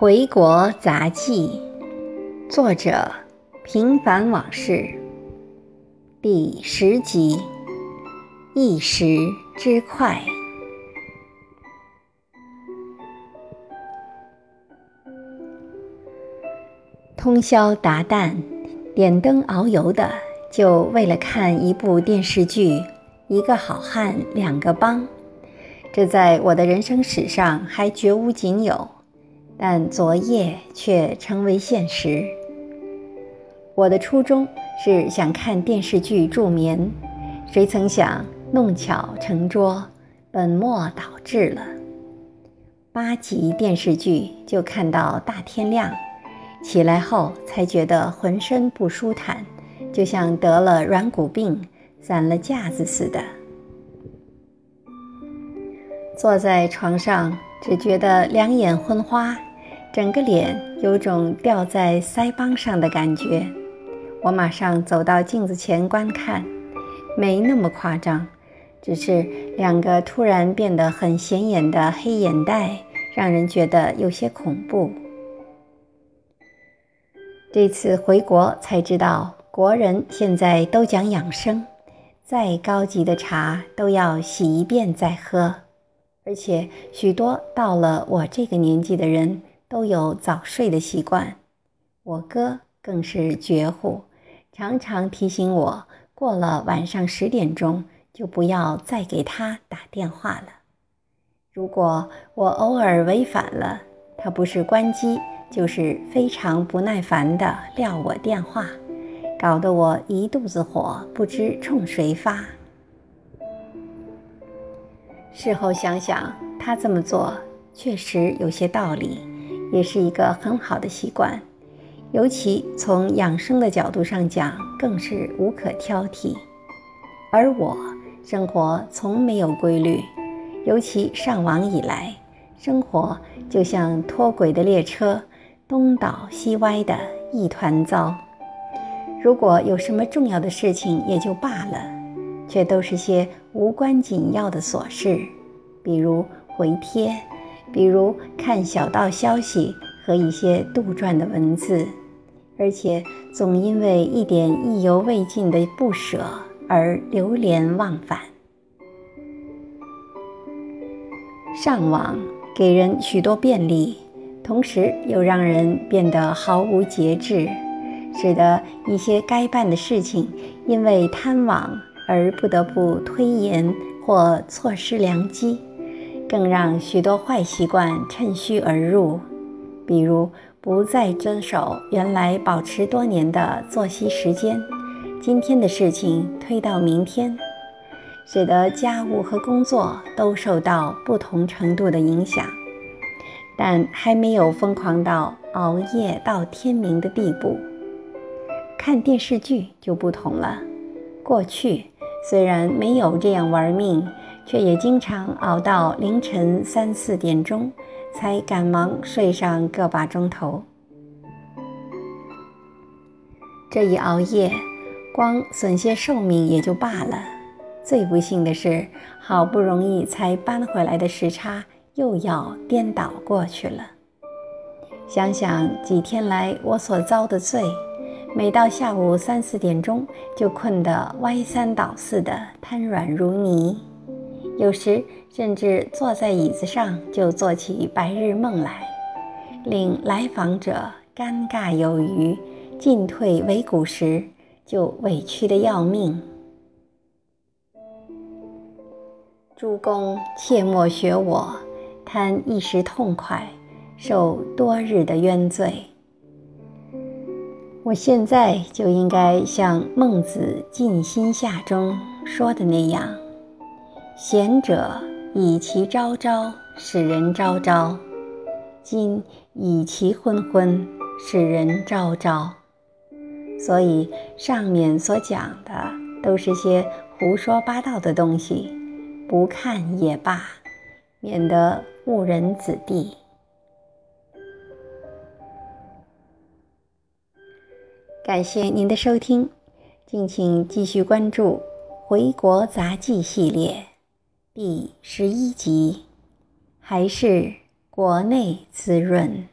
回国杂记，作者平凡往事，第十集，一时之快。通宵达旦，点灯熬油的，就为了看一部电视剧《一个好汉两个帮》，这在我的人生史上还绝无仅有。但昨夜却成为现实。我的初衷是想看电视剧助眠，谁曾想弄巧成拙，本末倒置了。八集电视剧就看到大天亮，起来后才觉得浑身不舒坦，就像得了软骨病、散了架子似的。坐在床上，只觉得两眼昏花。整个脸有种吊在腮帮上的感觉，我马上走到镜子前观看，没那么夸张，只是两个突然变得很显眼的黑眼袋，让人觉得有些恐怖。这次回国才知道，国人现在都讲养生，再高级的茶都要洗一遍再喝，而且许多到了我这个年纪的人。都有早睡的习惯，我哥更是绝户，常常提醒我过了晚上十点钟就不要再给他打电话了。如果我偶尔违反了，他不是关机，就是非常不耐烦地撂我电话，搞得我一肚子火，不知冲谁发。事后想想，他这么做确实有些道理。也是一个很好的习惯，尤其从养生的角度上讲，更是无可挑剔。而我生活从没有规律，尤其上网以来，生活就像脱轨的列车，东倒西歪的一团糟。如果有什么重要的事情也就罢了，却都是些无关紧要的琐事，比如回帖。比如看小道消息和一些杜撰的文字，而且总因为一点意犹未尽的不舍而流连忘返。上网给人许多便利，同时又让人变得毫无节制，使得一些该办的事情因为贪网而不得不推延或错失良机。更让许多坏习惯趁虚而入，比如不再遵守原来保持多年的作息时间，今天的事情推到明天，使得家务和工作都受到不同程度的影响，但还没有疯狂到熬夜到天明的地步。看电视剧就不同了，过去虽然没有这样玩命。却也经常熬到凌晨三四点钟，才赶忙睡上个把钟头。这一熬夜，光损些寿命也就罢了，最不幸的是，好不容易才搬回来的时差又要颠倒过去了。想想几天来我所遭的罪，每到下午三四点钟，就困得歪三倒四的，瘫软如泥。有时甚至坐在椅子上就做起白日梦来，令来访者尴尬有余，进退维谷时就委屈的要命。诸公切莫学我，贪一时痛快，受多日的冤罪。我现在就应该像孟子《尽心下》中说的那样。贤者以其昭昭，使人昭昭；今以其昏昏，使人昭昭。所以上面所讲的都是些胡说八道的东西，不看也罢，免得误人子弟。感谢您的收听，敬请继续关注《回国杂记》系列。第十一集，还是国内滋润。